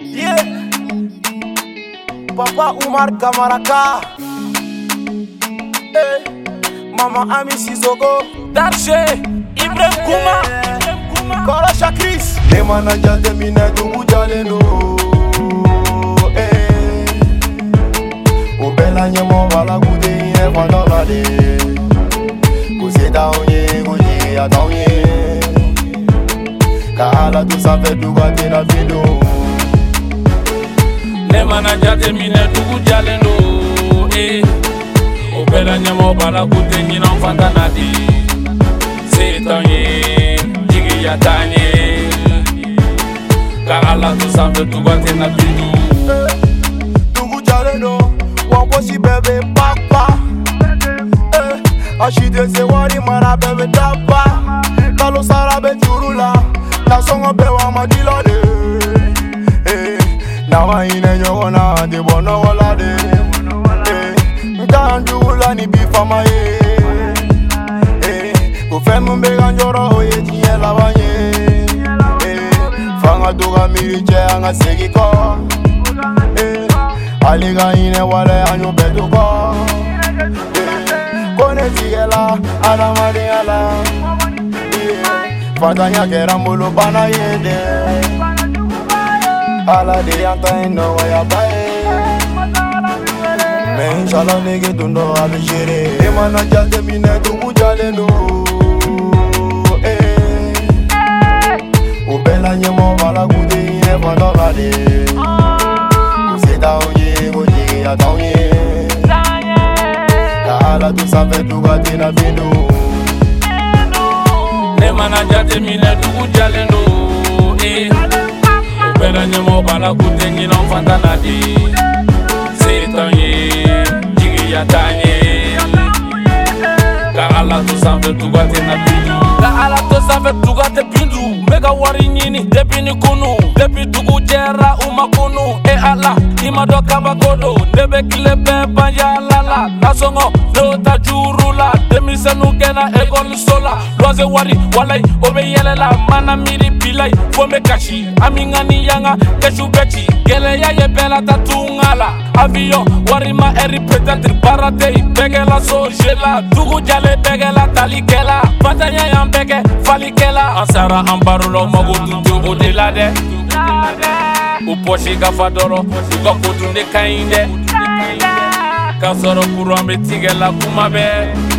Yeah. Papa Umar Kamaraka hey. Mama Ami Sizogo Darche Ibrahim Kuma Korosha Chris Nemana njate mine no jaleno Obela nyemo bala gude ine kwa dolade Kuse da onye, onye, onye lahala tusanfɛ duba tena fin do ne mana jate minɛ dugu jalen do e o bɛɛ la ɲɛmaw eh, b'a la k'u tɛ ɲinanw fanta na di se t'an ye jigiya t'an ye lahala tusanfɛ duba tena fin do dugu jalen do wa gosi bɛɛ bɛ papa a eh, si tɛ se wari mara bɛɛ bɛ daba kalo sara bɛ juru la na songo pe wa madilo de na wayine nyogona de bono wala de ntandu wulani bifama ye kofɛn min bɛ ka jɔrɔ o ye diɲɛ laban ye f'an ka to ka miiri cɛ an ka segin kɔ hali ka hinɛ wale an y'o bɛɛ to kɔ ko ne tigɛla adamaden patanyakera muluba eh. na ye de ala de yanta inɔgɔ yaba ye mɛ inshala nege tun dɔ a bɛ seere e mana jateminɛ dugu jalen do o bɛɛ la ɲɛmɔ bala kun tɛ hinɛ fatɔ ka de u se t'anw ye ko jigiya t'anw ye ka ala to sanfɛ tuga tɛna fin don mana jate minɛ dugu jalen do e o bɛɛ la ɲɛmɔgɔ b'a la k'u tɛ ɲinanw fanta la de se t'an ye jigiya t'an ye ka ala to sanfɛ tuga tɛ na bindu ka ala to sanfɛ tuga tɛ bindu n bɛ ka wari ɲini depi ni kunu depi dugu jɛra u ma kunu e ala i ma dɔ kabako do ne bɛ tile bɛɛ ban yaala la nasɔngɔ n'o ta juru la denmisɛnu kɛra ekɔliso la luwanse wari walayi o be yɛlɛla mana miiri bilayi fo n be kasi an min ka ni yanga kɛsu bɛ ci gɛlɛya ye bɛɛ lata tunga la aviyɔn warima ɛri petɛtiri baara tɛ yi bɛɛkɛla soje la dugu jalen bɛɛkɛla talikɛla fatanya y'an bɛɛ kɛ falikɛla an sara an barolaw mago tun tɛ o de la dɛ u pɔsi ka fa dɔrɔ u ka ko tun de ka ɲi dɛ k'a sɔrɔ kuran be tigɛ la kuma bɛɛ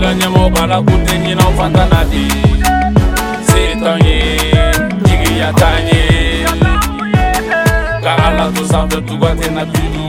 mera nyama obala kute nyina ofanda nadi sitanye nyigi yatanye kaala tusambe tugwate na bidi